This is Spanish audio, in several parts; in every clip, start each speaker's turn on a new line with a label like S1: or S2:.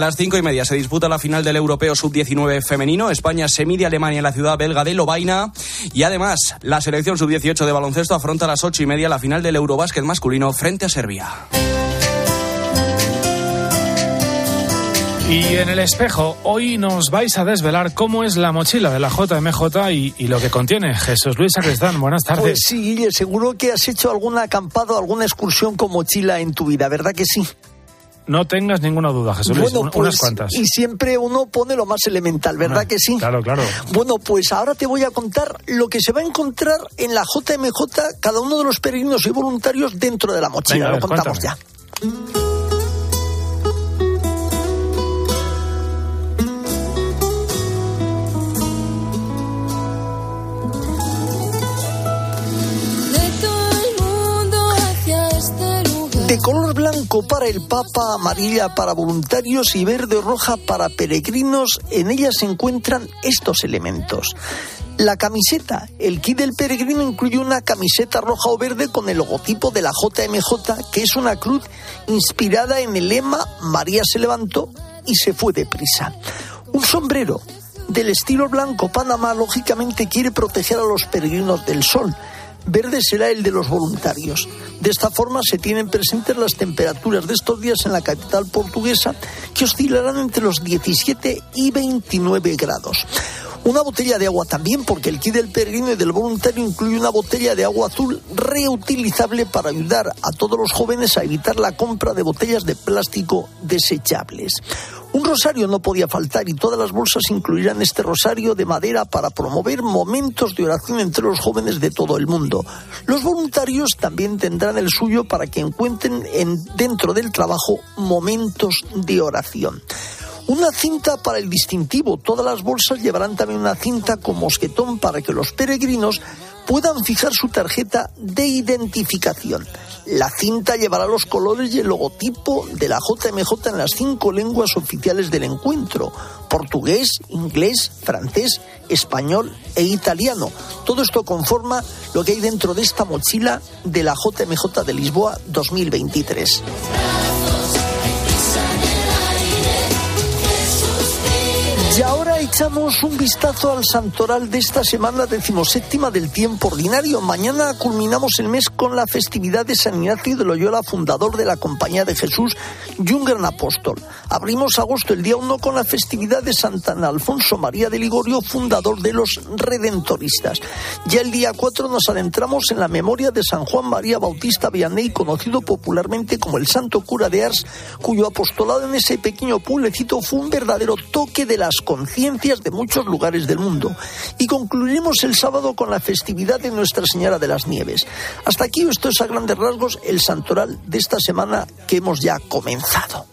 S1: A las cinco y media se disputa la final del Europeo Sub-19 femenino. España se mide a Alemania en la ciudad belga de Lovaina. Y además, la selección Sub-18 de baloncesto afronta a las ocho y media la final del Eurobásquet masculino frente a Serbia.
S2: Y en el espejo, hoy nos vais a desvelar cómo es la mochila de la JMJ y, y lo que contiene. Jesús Luis Sacristán, buenas tardes.
S3: Pues sí, Guille, seguro que has hecho alguna acampada o alguna excursión con mochila en tu vida, ¿verdad que sí?
S2: No tengas ninguna duda, Jesús
S3: bueno,
S2: un-
S3: pues,
S2: unas cuantas.
S3: Y siempre uno pone lo más elemental, ¿verdad
S2: Ah,
S3: que sí?
S2: Claro, claro.
S3: Bueno, pues ahora te voy a contar lo que se va a encontrar en la JMJ cada uno de los peregrinos y voluntarios dentro de la mochila.
S2: Venga,
S3: lo
S2: ver,
S3: contamos
S2: cuéntame.
S3: ya. De color blanco para el Papa, amarilla para voluntarios y verde o roja para peregrinos, en ella se encuentran estos elementos. La camiseta, el kit del peregrino incluye una camiseta roja o verde con el logotipo de la JMJ, que es una cruz inspirada en el lema María se levantó y se fue deprisa. Un sombrero del estilo blanco Panamá lógicamente quiere proteger a los peregrinos del sol. Verde será el de los voluntarios. De esta forma se tienen presentes las temperaturas de estos días en la capital portuguesa, que oscilarán entre los 17 y 29 grados. Una botella de agua también, porque el kit del peregrino y del voluntario incluye una botella de agua azul reutilizable para ayudar a todos los jóvenes a evitar la compra de botellas de plástico desechables. Un rosario no podía faltar y todas las bolsas incluirán este rosario de madera para promover momentos de oración entre los jóvenes de todo el mundo. Los voluntarios también tendrán el suyo para que encuentren en- dentro del trabajo momentos de oración. Una cinta para el distintivo. Todas las bolsas llevarán también una cinta con mosquetón para que los peregrinos puedan fijar su tarjeta de identificación. La cinta llevará los colores y el logotipo de la JMJ en las cinco lenguas oficiales del encuentro. Portugués, inglés, francés, español e italiano. Todo esto conforma lo que hay dentro de esta mochila de la JMJ de Lisboa 2023. Y ahora echamos un vistazo al santoral de esta semana decimoséptima del tiempo ordinario. Mañana culminamos el mes con la festividad de San Ignacio de Loyola, fundador de la Compañía de Jesús y un gran apóstol. Abrimos agosto el día 1 con la festividad de Santa Ana Alfonso María de Ligorio, fundador de los Redentoristas. Ya el día 4 nos adentramos en la memoria de San Juan María Bautista Vianney, conocido popularmente como el Santo Cura de Ars, cuyo apostolado en ese pequeño pueblecito fue un verdadero toque de las conciencias de muchos lugares del mundo. Y concluiremos el sábado con la festividad de Nuestra Señora de las Nieves. Hasta aquí esto es a grandes rasgos el santoral de esta semana que hemos ya comenzado.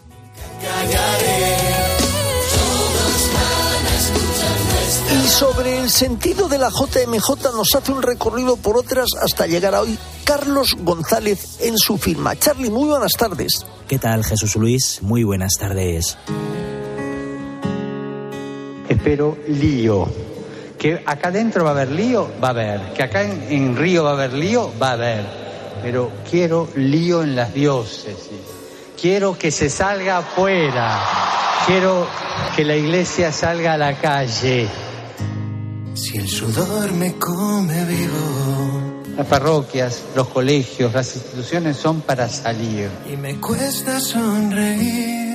S3: Y sobre el sentido de la JMJ nos hace un recorrido por otras hasta llegar a hoy Carlos González en su firma. Charlie, muy buenas tardes.
S4: ¿Qué tal, Jesús Luis? Muy buenas tardes.
S5: Espero lío. Que acá adentro va a haber lío, va a haber. Que acá en, en Río va a haber lío, va a haber. Pero quiero lío en las diócesis. Quiero que se salga afuera. Quiero que la iglesia salga a la calle.
S6: Si el sudor me come vivo
S5: Las parroquias, los colegios, las instituciones son para salir.
S6: y me cuesta sonreír.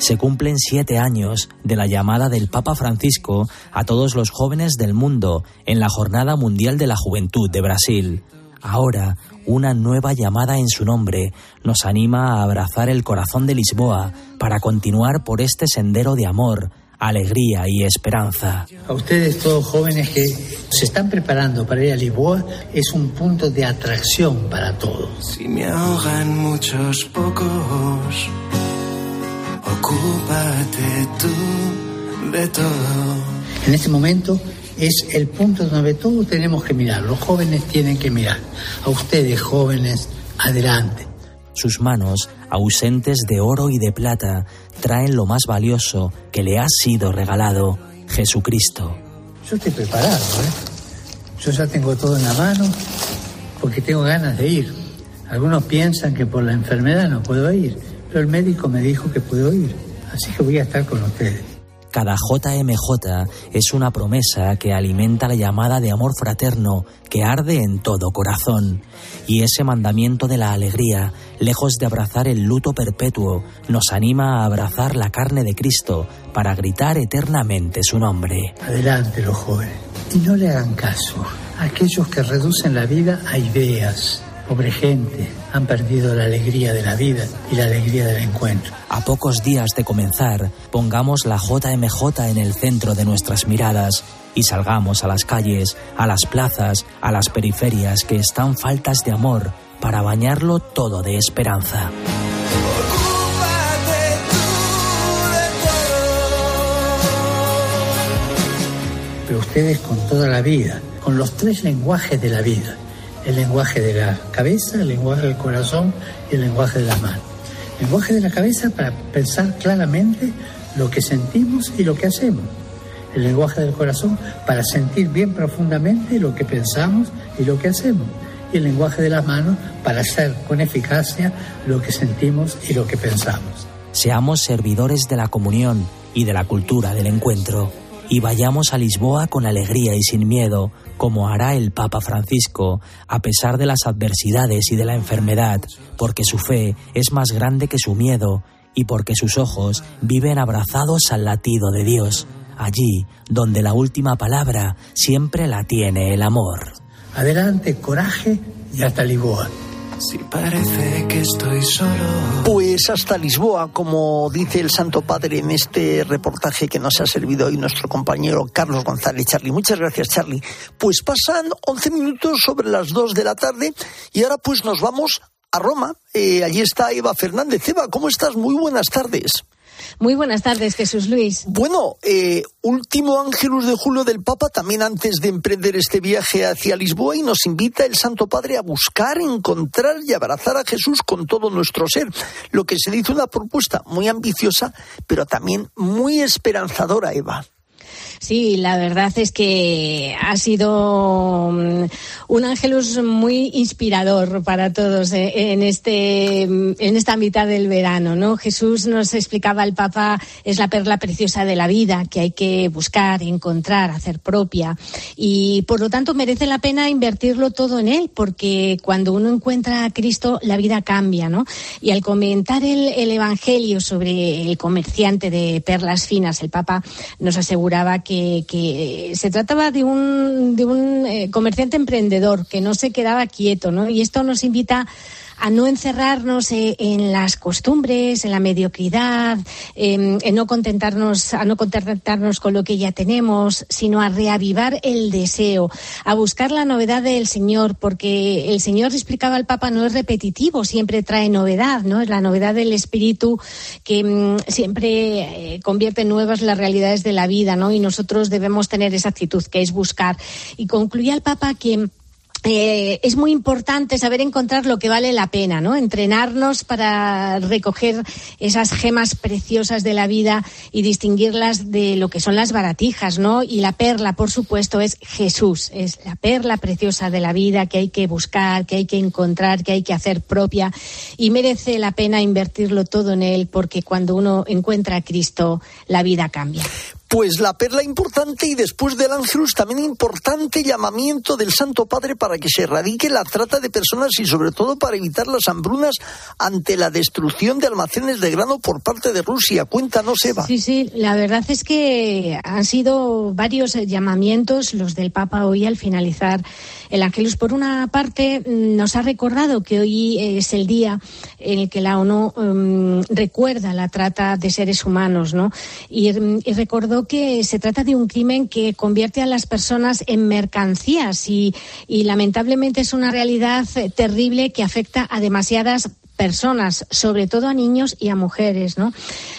S4: Se cumplen siete años de la llamada del Papa Francisco a todos los jóvenes del mundo en la Jornada Mundial de la Juventud de Brasil. Ahora, una nueva llamada en su nombre nos anima a abrazar el corazón de Lisboa para continuar por este sendero de amor, alegría y esperanza.
S7: A ustedes todos jóvenes que se están preparando para ir a Lisboa, es un punto de atracción para todos.
S6: Si me ahogan muchos pocos, ocúpate tú de todo.
S7: En este momento es el punto donde todos tenemos que mirar, los jóvenes tienen que mirar. A ustedes jóvenes, adelante.
S4: Sus manos, ausentes de oro y de plata, traen lo más valioso que le ha sido regalado, Jesucristo.
S7: Yo estoy preparado, ¿eh? Yo ya tengo todo en la mano porque tengo ganas de ir. Algunos piensan que por la enfermedad no puedo ir, pero el médico me dijo que puedo ir. Así que voy a estar con ustedes.
S4: Cada JMJ es una promesa que alimenta la llamada de amor fraterno que arde en todo corazón. Y ese mandamiento de la alegría, lejos de abrazar el luto perpetuo, nos anima a abrazar la carne de Cristo para gritar eternamente su nombre.
S7: Adelante los jóvenes. Y no le hagan caso a aquellos que reducen la vida a ideas. Pobre gente, han perdido la alegría de la vida y la alegría del encuentro.
S4: A pocos días de comenzar, pongamos la JMJ en el centro de nuestras miradas y salgamos a las calles, a las plazas, a las periferias que están faltas de amor para bañarlo todo de esperanza.
S7: Pero ustedes con toda la vida, con los tres lenguajes de la vida, el lenguaje de la cabeza, el lenguaje del corazón y el lenguaje de las manos. El lenguaje de la cabeza para pensar claramente lo que sentimos y lo que hacemos. El lenguaje del corazón para sentir bien profundamente lo que pensamos y lo que hacemos. Y el lenguaje de las manos para hacer con eficacia lo que sentimos y lo que pensamos.
S4: Seamos servidores de la comunión y de la cultura del encuentro y vayamos a Lisboa con alegría y sin miedo, como hará el Papa Francisco, a pesar de las adversidades y de la enfermedad, porque su fe es más grande que su miedo y porque sus ojos viven abrazados al latido de Dios, allí donde la última palabra siempre la tiene el amor.
S7: Adelante, coraje y hasta Lisboa.
S6: Si parece que estoy solo.
S3: Pues hasta Lisboa, como dice el Santo Padre en este reportaje que nos ha servido hoy nuestro compañero Carlos González. Charlie, muchas gracias, Charlie. Pues pasan 11 minutos sobre las 2 de la tarde y ahora pues nos vamos a Roma. Eh, allí está Eva Fernández. Eva, ¿cómo estás? Muy buenas tardes.
S8: Muy buenas tardes, Jesús Luis.
S3: Bueno, eh, último Ángelus de Julio del Papa, también antes de emprender este viaje hacia Lisboa, y nos invita el Santo Padre a buscar, encontrar y abrazar a Jesús con todo nuestro ser. Lo que se dice una propuesta muy ambiciosa, pero también muy esperanzadora, Eva.
S8: Sí, la verdad es que ha sido mm, un ángelus muy inspirador para todos eh, en este en esta mitad del verano, ¿no? Jesús nos explicaba el Papa es la perla preciosa de la vida que hay que buscar, encontrar, hacer propia y por lo tanto merece la pena invertirlo todo en él porque cuando uno encuentra a Cristo la vida cambia, ¿no? Y al comentar el, el evangelio sobre el comerciante de perlas finas, el Papa nos aseguraba que que, se trataba de un, de un eh, comerciante emprendedor que no se quedaba quieto, ¿no? Y esto nos invita a no encerrarnos eh, en las costumbres, en la mediocridad, en no contentarnos, a no contentarnos con lo que ya tenemos, sino a reavivar el deseo, a buscar la novedad del Señor, porque el Señor explicaba al Papa no es repetitivo, siempre trae novedad, ¿no? Es la novedad del espíritu que mm, siempre eh, convierte en nuevas las realidades de la vida, ¿no? Y nosotros debemos tener esa actitud que es buscar. Y concluía el Papa que eh, es muy importante saber encontrar lo que vale la pena, ¿no? Entrenarnos para recoger esas gemas preciosas de la vida y distinguirlas de lo que son las baratijas, ¿no? Y la perla, por supuesto, es Jesús, es la perla preciosa de la vida que hay que buscar, que hay que encontrar, que hay que hacer propia y merece la pena invertirlo todo en él porque cuando uno encuentra a Cristo, la vida cambia.
S3: Pues la perla importante y después del Ángelus también importante llamamiento del Santo Padre para que se erradique la trata de personas y sobre todo para evitar las hambrunas ante la destrucción de almacenes de grano por parte de Rusia. Cuéntanos, Eva.
S8: Sí, sí, la verdad es que han sido varios llamamientos los del Papa hoy al finalizar el Ángelus. Por una parte, nos ha recordado que hoy es el día en el que la ONU um, recuerda la trata de seres humanos, ¿no? Y, y recordó que se trata de un crimen que convierte a las personas en mercancías y, lamentablemente es una realidad eh, terrible que afecta a demasiadas personas, sobre todo a niños y a mujeres, ¿no?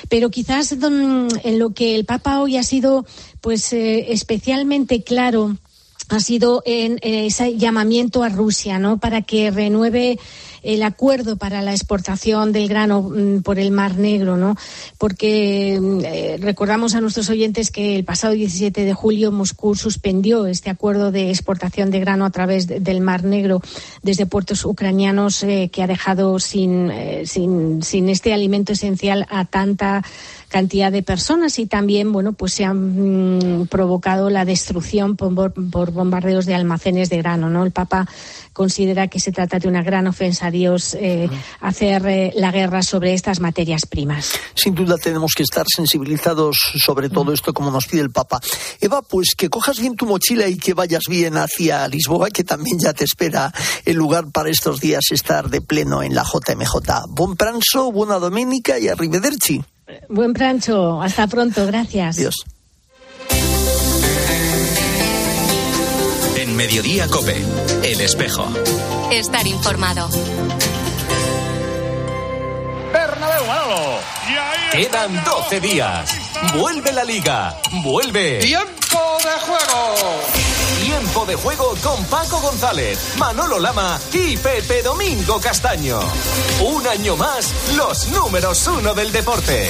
S8: Pero quizás en lo que el Papa hoy ha sido, pues, eh, especialmente claro ha sido en, ese llamamiento a Rusia, ¿no? Para que renueve el acuerdo para la exportación del grano mm, por el Mar Negro, ¿no? Porque mm, eh, recordamos a nuestros oyentes que el pasado 17 de julio Moscú suspendió este acuerdo de exportación de grano a través del Mar Negro desde puertos ucranianos eh, que ha dejado sin, eh, sin, sin este alimento esencial a tanta cantidad de personas y también, bueno, pues se han mm, provocado la destrucción por, por bombardeos de almacenes de grano, ¿no? El Papa considera que se trata de una gran ofensa a Dios eh, hacer eh, la guerra sobre estas materias primas.
S3: Sin duda tenemos que estar sensibilizados sobre todo esto como nos pide el Papa. Eva, pues que cojas bien tu mochila y que vayas bien hacia Lisboa, que también ya te espera el lugar para estos días estar de pleno en la JMJ. Buen pranzo, buena doménica y arrivederci.
S8: Buen pranzo, hasta pronto, gracias.
S3: Adiós.
S9: En Mediodía Cope, El Espejo.
S10: Estar informado.
S11: Bernabéu, Manolo.
S9: Quedan 12 días. Vuelve la liga. Vuelve.
S11: Tiempo de juego.
S9: Tiempo de juego con Paco González, Manolo Lama y Pepe Domingo Castaño. Un año más, los números uno del deporte.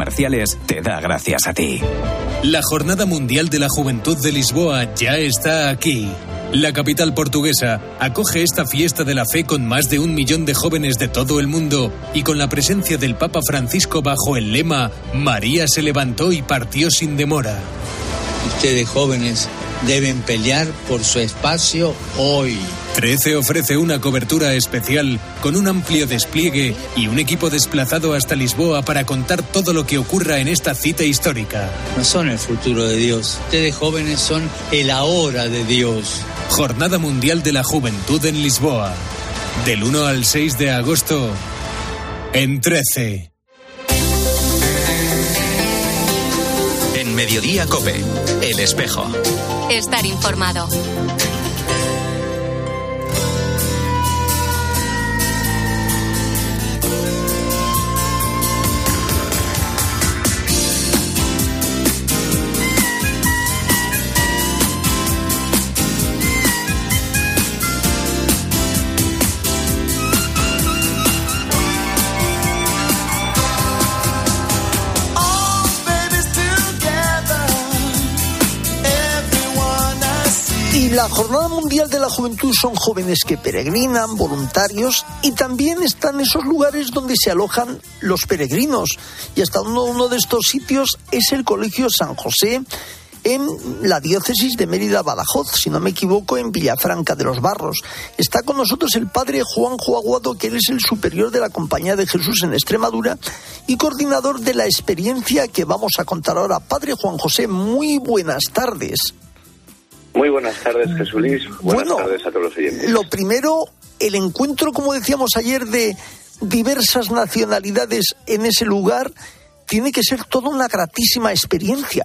S12: te da gracias a ti.
S13: La Jornada Mundial de la Juventud de Lisboa ya está aquí. La capital portuguesa acoge esta fiesta de la fe con más de un millón de jóvenes de todo el mundo y con la presencia del Papa Francisco bajo el lema María se levantó y partió sin demora.
S14: Ustedes jóvenes deben pelear por su espacio hoy.
S13: 13 ofrece una cobertura especial con un amplio despliegue y un equipo desplazado hasta Lisboa para contar todo lo que ocurra en esta cita histórica.
S14: No son el futuro de Dios, ustedes jóvenes son el ahora de Dios.
S13: Jornada Mundial de la Juventud en Lisboa. Del 1 al 6 de agosto en 13.
S9: En Mediodía Cope, El Espejo.
S10: Estar informado.
S3: Jornada Mundial de la Juventud son jóvenes que peregrinan, voluntarios, y también están esos lugares donde se alojan los peregrinos. Y hasta uno, de estos sitios es el Colegio San José en la diócesis de Mérida Badajoz, si no me equivoco, en Villafranca de los Barros. Está con nosotros el padre Juan Aguado, que él es el superior de la Compañía de Jesús en Extremadura y coordinador de la experiencia que vamos a contar ahora. Padre Juan José, muy buenas tardes.
S15: Muy buenas tardes, Jesús Luis. Buenas
S3: Bueno,
S15: tardes a todos los oyentes.
S3: Lo primero, el encuentro, como decíamos ayer, de diversas nacionalidades en ese lugar, tiene que ser toda una gratísima experiencia.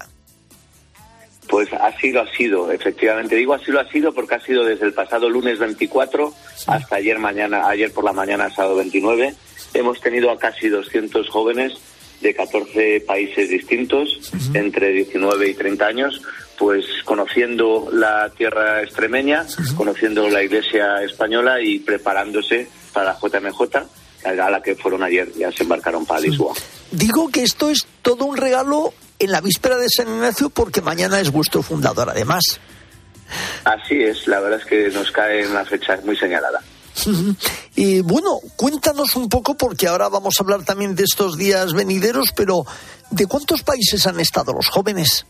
S15: Pues así lo ha sido, efectivamente. Digo así lo ha sido porque ha sido desde el pasado lunes 24 hasta ayer mañana, ayer por la mañana, sábado 29. Hemos tenido a casi 200 jóvenes de 14 países distintos, entre 19 y 30 años, pues conociendo la tierra extremeña, conociendo la iglesia española y preparándose para la JMJ, a la que fueron ayer, ya se embarcaron para Lisboa.
S3: Digo que esto es todo un regalo en la víspera de San Ignacio porque mañana es vuestro fundador, además.
S15: Así es, la verdad es que nos cae en una fecha muy señalada.
S3: Y bueno, cuéntanos un poco, porque ahora vamos a hablar también de estos días venideros, pero ¿de cuántos países han estado los jóvenes?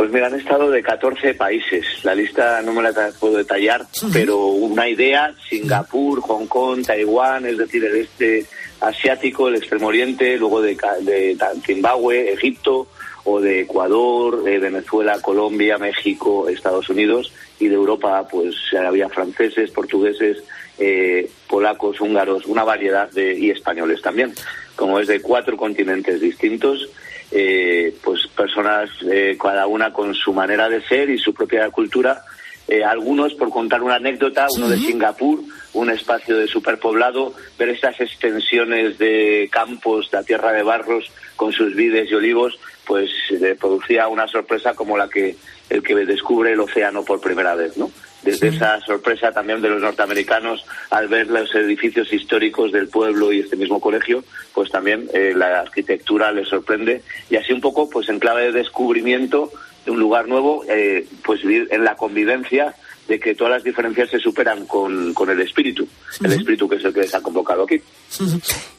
S15: Pues mira, han estado de 14 países. La lista no me la puedo detallar, pero una idea, Singapur, Hong Kong, Taiwán, es decir, el este asiático, el extremo oriente, luego de, de Zimbabue, Egipto, o de Ecuador, eh, Venezuela, Colombia, México, Estados Unidos, y de Europa, pues había franceses, portugueses, eh, polacos, húngaros, una variedad de, y españoles también. Como es de cuatro continentes distintos, eh, pues personas, eh, cada una con su manera de ser y su propia cultura, Eh, algunos, por contar una anécdota, uno de Singapur, un espacio de superpoblado, ver estas extensiones de campos, de tierra de barros, con sus vides y olivos, pues le producía una sorpresa como la que el que descubre el océano por primera vez, ¿no? Desde esa sorpresa también de los norteamericanos al ver los edificios históricos del pueblo y este mismo colegio, pues también eh, la arquitectura les sorprende y así un poco, pues en clave de descubrimiento de un lugar nuevo, eh, pues vivir en la convivencia de que todas las diferencias se superan con, con el espíritu, el espíritu que es el que les ha convocado aquí.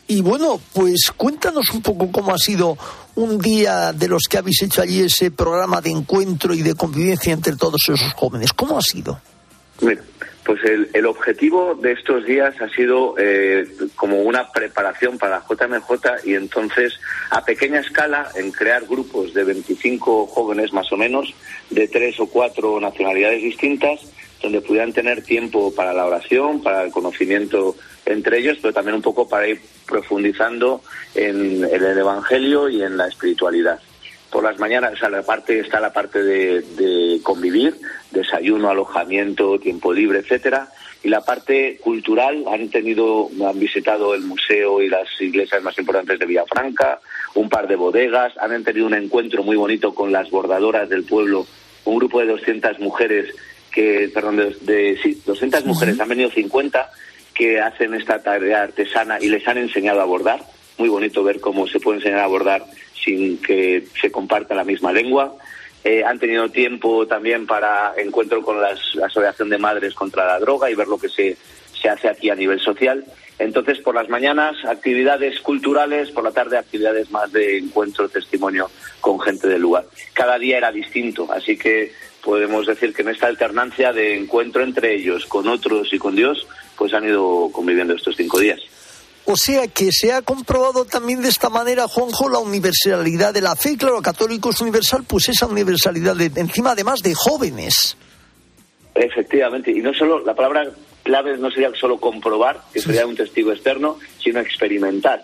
S3: Y bueno, pues cuéntanos un poco cómo ha sido un día de los que habéis hecho allí ese programa de encuentro y de convivencia entre todos esos jóvenes. ¿Cómo ha sido?
S15: Mira, pues el, el objetivo de estos días ha sido eh, como una preparación para JMJ y entonces a pequeña escala en crear grupos de 25 jóvenes más o menos de tres o cuatro nacionalidades distintas donde pudieran tener tiempo para la oración, para el conocimiento entre ellos, pero también un poco para ir profundizando en el Evangelio y en la espiritualidad por las mañanas, o sea, la parte está la parte de, de, convivir, desayuno, alojamiento, tiempo libre, etcétera, y la parte cultural han tenido, han visitado el museo y las iglesias más importantes de Villafranca, un par de bodegas, han tenido un encuentro muy bonito con las bordadoras del pueblo, un grupo de 200 mujeres que, perdón, de, de sí, 200 mujeres, han venido 50 que hacen esta tarea artesana y les han enseñado a bordar. Muy bonito ver cómo se puede enseñar a bordar sin que se comparta la misma lengua. Eh, han tenido tiempo también para encuentro con la Asociación de Madres contra la Droga y ver lo que se, se hace aquí a nivel social. Entonces, por las mañanas, actividades culturales, por la tarde, actividades más de encuentro, testimonio con gente del lugar. Cada día era distinto, así que podemos decir que en esta alternancia de encuentro entre ellos, con otros y con Dios, pues han ido conviviendo estos cinco días.
S3: O sea que se ha comprobado también de esta manera, Juanjo, la universalidad de la fe. Claro, católico es universal, pues esa universalidad de, encima además de jóvenes.
S15: Efectivamente, y no solo, la palabra clave no sería solo comprobar, que sería un testigo externo, sino experimentar,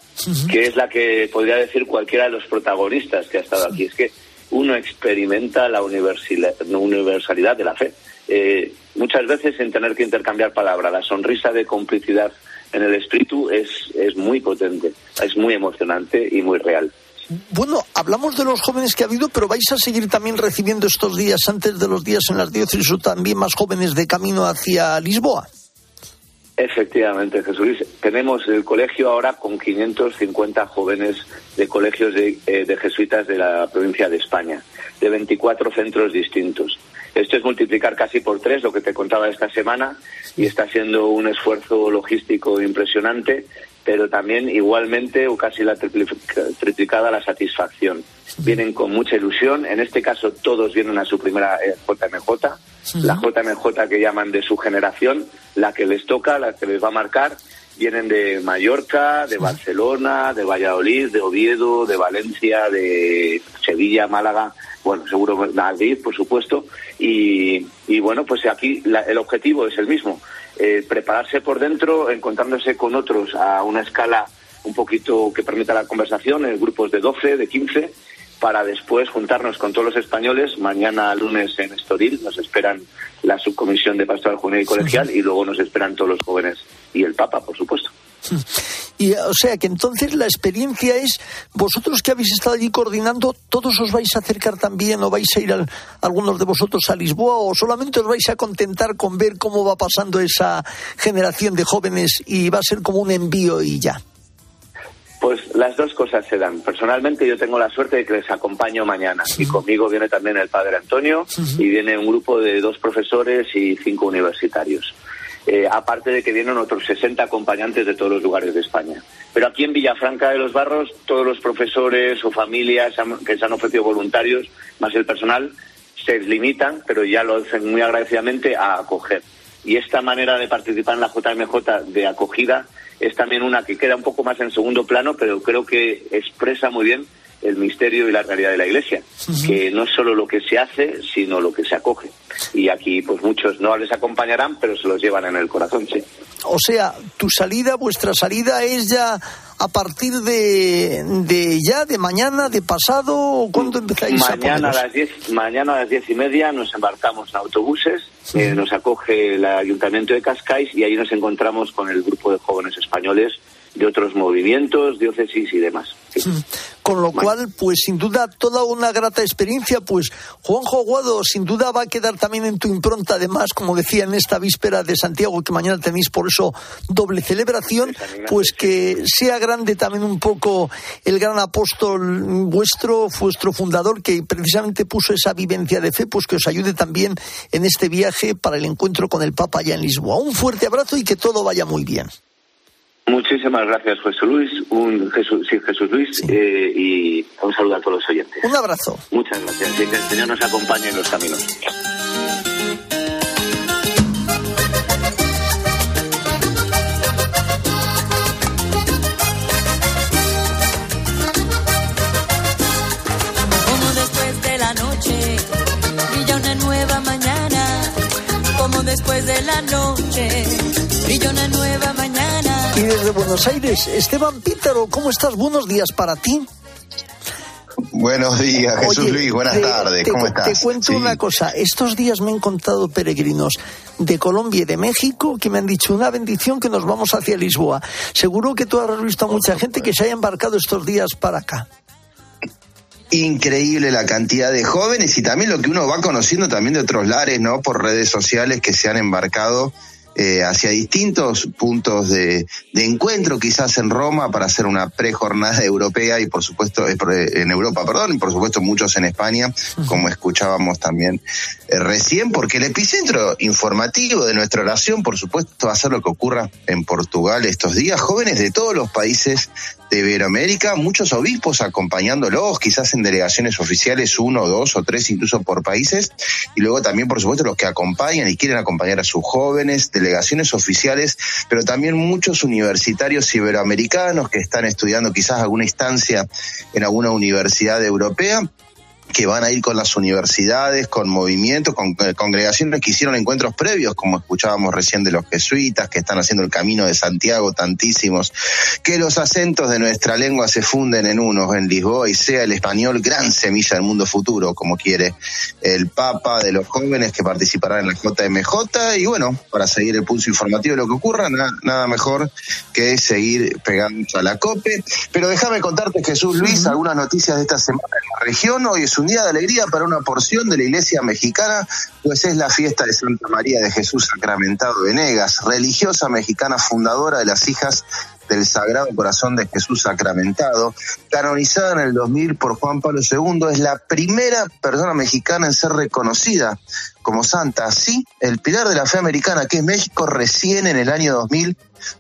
S15: que es la que podría decir cualquiera de los protagonistas que ha estado aquí. Es que uno experimenta la universalidad de la fe. Eh, muchas veces sin tener que intercambiar palabras, la sonrisa de complicidad en el espíritu es, es muy potente, es muy emocionante y muy real.
S3: Bueno, hablamos de los jóvenes que ha habido, pero vais a seguir también recibiendo estos días, antes de los días en las diócesis, o también más jóvenes de camino hacia Lisboa.
S15: Efectivamente, Jesús. Tenemos el colegio ahora con 550 jóvenes de colegios de, eh, de, jesuitas de la provincia de España, de 24 centros distintos. Esto es multiplicar casi por tres lo que te contaba esta semana y está siendo un esfuerzo logístico impresionante, pero también igualmente o casi la triplicada la satisfacción. Vienen con mucha ilusión, en este caso todos vienen a su primera eh, JMJ, la JMJ que llaman de su generación, la que les toca, la que les va a marcar, vienen de Mallorca, de Barcelona, de Valladolid, de Oviedo, de Valencia, de Sevilla, Málaga, bueno, seguro Madrid, por supuesto, y, y bueno, pues aquí la, el objetivo es el mismo, eh, prepararse por dentro, encontrándose con otros a una escala un poquito que permita la conversación, en grupos de 12, de 15, para después juntarnos con todos los españoles. Mañana lunes en Estoril nos esperan la subcomisión de pastoral juvenil y colegial y luego nos esperan todos los jóvenes y el Papa, por supuesto.
S3: Y o sea que entonces la experiencia es, vosotros que habéis estado allí coordinando, ¿todos os vais a acercar también o vais a ir al, algunos de vosotros a Lisboa o solamente os vais a contentar con ver cómo va pasando esa generación de jóvenes y va a ser como un envío y ya?
S15: Pues las dos cosas se dan. Personalmente yo tengo la suerte de que les acompaño mañana y conmigo viene también el padre Antonio y viene un grupo de dos profesores y cinco universitarios. Eh, aparte de que vienen otros 60 acompañantes de todos los lugares de España. Pero aquí en Villafranca de los Barros, todos los profesores o familias que se han ofrecido voluntarios, más el personal, se limitan, pero ya lo hacen muy agradecidamente a acoger. Y esta manera de participar en la JMJ de acogida es también una que queda un poco más en segundo plano, pero creo que expresa muy bien el misterio y la realidad de la Iglesia, que no es solo lo que se hace, sino lo que se acoge. Y aquí, pues muchos no les acompañarán, pero se los llevan en el corazón, sí.
S3: O sea, tu salida, vuestra salida es ya a partir de, de ya, de mañana, de pasado, ¿o ¿cuándo empezáis
S15: mañana
S3: a
S15: a las diez Mañana a las diez y media nos embarcamos en autobuses, eh, nos acoge el Ayuntamiento de Cascais y ahí nos encontramos con el grupo de jóvenes españoles de otros movimientos, diócesis y demás.
S3: Con lo cual, pues sin duda, toda una grata experiencia. Pues Juanjo Aguado, sin duda va a quedar también en tu impronta, además, como decía en esta víspera de Santiago, que mañana tenéis por eso doble celebración, pues que sea grande también un poco el gran apóstol vuestro, vuestro fundador, que precisamente puso esa vivencia de fe, pues que os ayude también en este viaje para el encuentro con el Papa allá en Lisboa. Un fuerte abrazo y que todo vaya muy bien.
S15: Muchísimas gracias, Jesús Luis. Un Jesús, sí, Jesús Luis. eh, y un saludo a todos los oyentes.
S3: Un abrazo.
S15: Muchas gracias. Y que el Señor nos acompañe en los caminos.
S16: Como después de la noche brilla una nueva mañana. Como después de la noche
S3: Y desde Buenos Aires, Esteban Pítaro, ¿cómo estás? Buenos días para ti.
S17: Buenos días, Jesús
S3: Oye,
S17: Luis, buenas
S3: te-
S17: tardes,
S3: te,
S17: ¿cómo estás?
S3: Te cuento
S17: Sí.
S3: una cosa. Estos días me he encontrado peregrinos de Colombia y de México que me han dicho una bendición que nos vamos hacia Lisboa. Seguro que tú has visto a mucha gente que se haya embarcado estos días para acá.
S17: Increíble la cantidad de jóvenes y también lo que uno va conociendo también de otros lares, ¿no? Por redes sociales que se han embarcado eh, hacia distintos puntos de, de encuentro, quizás en Roma, para hacer una prejornada europea y por supuesto, eh, eh, en Europa, perdón, y por supuesto muchos en España, como escuchábamos también eh, recién, porque el epicentro informativo de nuestra oración, por supuesto, va a ser lo que ocurra en Portugal estos días. Jóvenes de todos los países de Iberoamérica, muchos obispos acompañándolos, quizás en delegaciones oficiales, uno, dos o tres, incluso por países, y luego también, por supuesto, los que acompañan y quieren acompañar a sus jóvenes, delegaciones oficiales, pero también muchos universitarios iberoamericanos que están estudiando quizás alguna instancia en alguna universidad europea que van a ir con las universidades, con movimientos, con eh, congregaciones que hicieron encuentros previos, como escuchábamos recién de los jesuitas, que están haciendo el camino de Santiago, tantísimos, que los acentos de nuestra lengua se funden en uno, en Lisboa, y sea el español gran semilla del mundo futuro, como quiere el Papa de los jóvenes que participarán en la JMJ, y bueno, para seguir el pulso informativo de lo que ocurra, na- nada mejor que seguir pegando a la cope. Pero déjame contarte, Jesús Luis, algunas noticias de esta semana en la región. Hoy es un día de alegría para una porción de la iglesia mexicana, pues es la fiesta de Santa María de Jesús Sacramentado Venegas, religiosa mexicana fundadora de las hijas del Sagrado Corazón de Jesús Sacramentado, canonizada en el 2000 por Juan Pablo II, es la primera persona mexicana en ser reconocida como santa. Así, el pilar de la fe americana, que es México, recién en el año 2000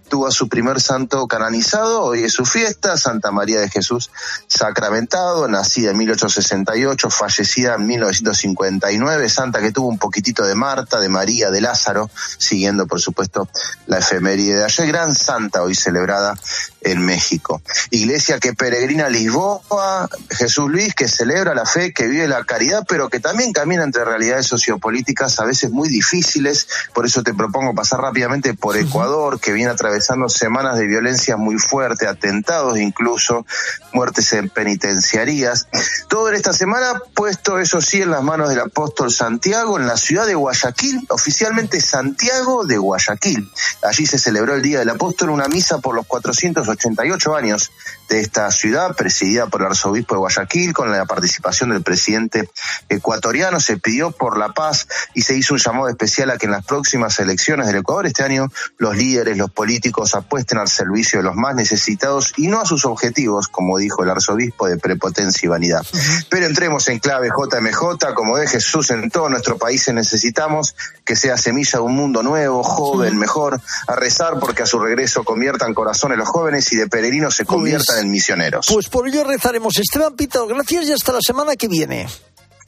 S17: tuvo a su primer santo canonizado, hoy es su fiesta, Santa María de Jesús Sacramentado, nacida en 1868, fallecida en 1959, santa que tuvo un poquitito de Marta, de María, de Lázaro, siguiendo por supuesto la efeméride de ayer, gran santa hoy celebrada en México. Iglesia que peregrina a Lisboa, Jesús Luis, que celebra la fe, que vive la caridad, pero que también camina entre realidades sociopolíticas a veces muy difíciles, por eso te propongo pasar rápidamente por Ecuador, que viene atravesando semanas de violencia muy fuerte, atentados incluso, muertes en penitenciarías. Todo en esta semana puesto, eso sí, en las manos del apóstol Santiago, en la ciudad de Guayaquil, oficialmente Santiago de Guayaquil. Allí se celebró el Día del Apóstol, una misa por los 488 años de esta ciudad, presidida por el arzobispo de Guayaquil, con la participación del presidente ecuatoriano. Se pidió por la paz y se hizo un llamado especial a que en las próximas elecciones del Ecuador este año los líderes, los políticos apuesten al servicio de los más necesitados y no a sus objetivos, como dijo el arzobispo, de prepotencia y vanidad. Pero entremos en clave JMJ, como de Jesús en todo nuestro país necesitamos que sea semilla de un mundo nuevo, joven, mejor, a rezar porque a su regreso conviertan corazones los jóvenes y de peregrinos se conviertan en misioneros.
S3: Pues por ello rezaremos. Esteban Pítaro, gracias y hasta la semana que viene.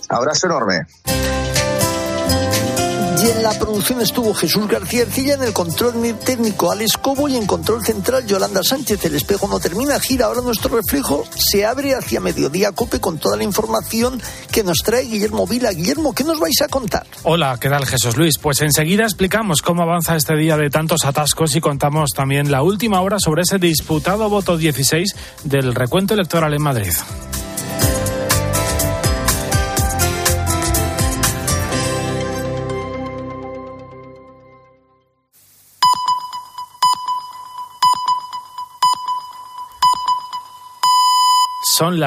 S17: Abrazo enorme.
S3: Y en la producción estuvo Jesús García Ercilla, en el control técnico Alex Cobo y en control central Yolanda Sánchez. El espejo no termina, gira. Ahora nuestro reflejo se abre hacia mediodía cope con toda la información que nos trae Guillermo Vila. Guillermo, ¿qué nos vais a contar?
S2: Hola, ¿qué tal Jesús Luis? Pues enseguida explicamos cómo avanza este día de tantos atascos y contamos también la última hora sobre ese disputado voto 16 del recuento electoral en Madrid. Son las